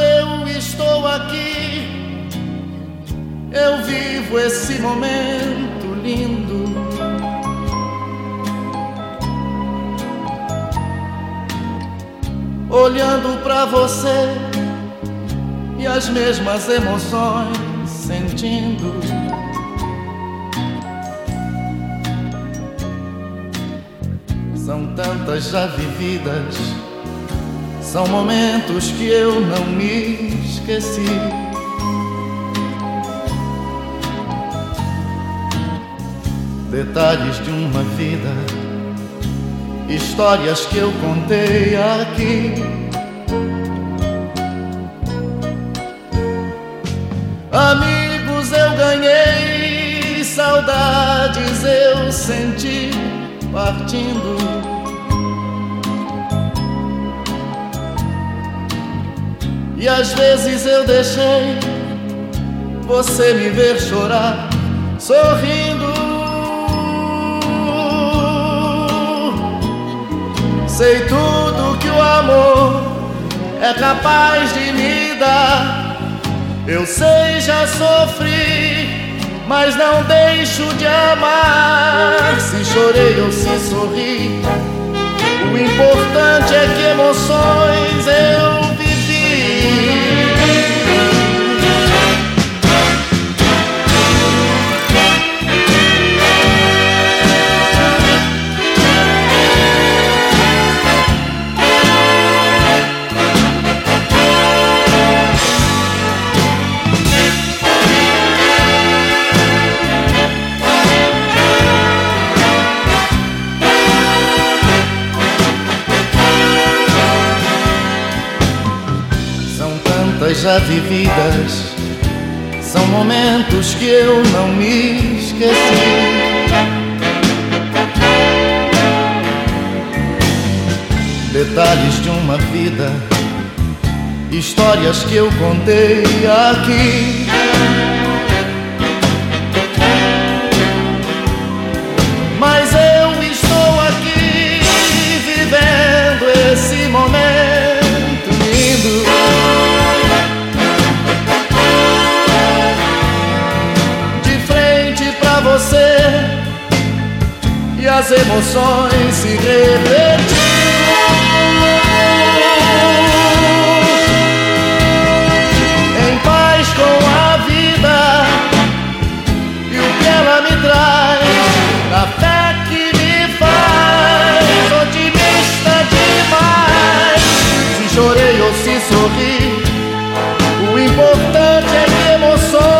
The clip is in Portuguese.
Eu estou aqui, eu vivo esse momento lindo. Olhando para você e as mesmas emoções sentindo. São tantas já vividas são momentos que eu não me esqueci. Detalhes de uma vida, histórias que eu contei aqui. Amigos eu ganhei, saudades eu senti partindo. E às vezes eu deixei você me ver chorar, sorrindo. Sei tudo que o amor é capaz de me dar. Eu sei, já sofri, mas não deixo de amar. Se chorei ou se sorri, o importante é que emoções eu já vividas são momentos que eu não me esqueci. Detalhes de uma vida, histórias que eu contei aqui. As emoções se repetir. Em paz com a vida e o que ela me traz, a fé que me faz otimista demais. Se chorei ou se sorri, o importante é que emoções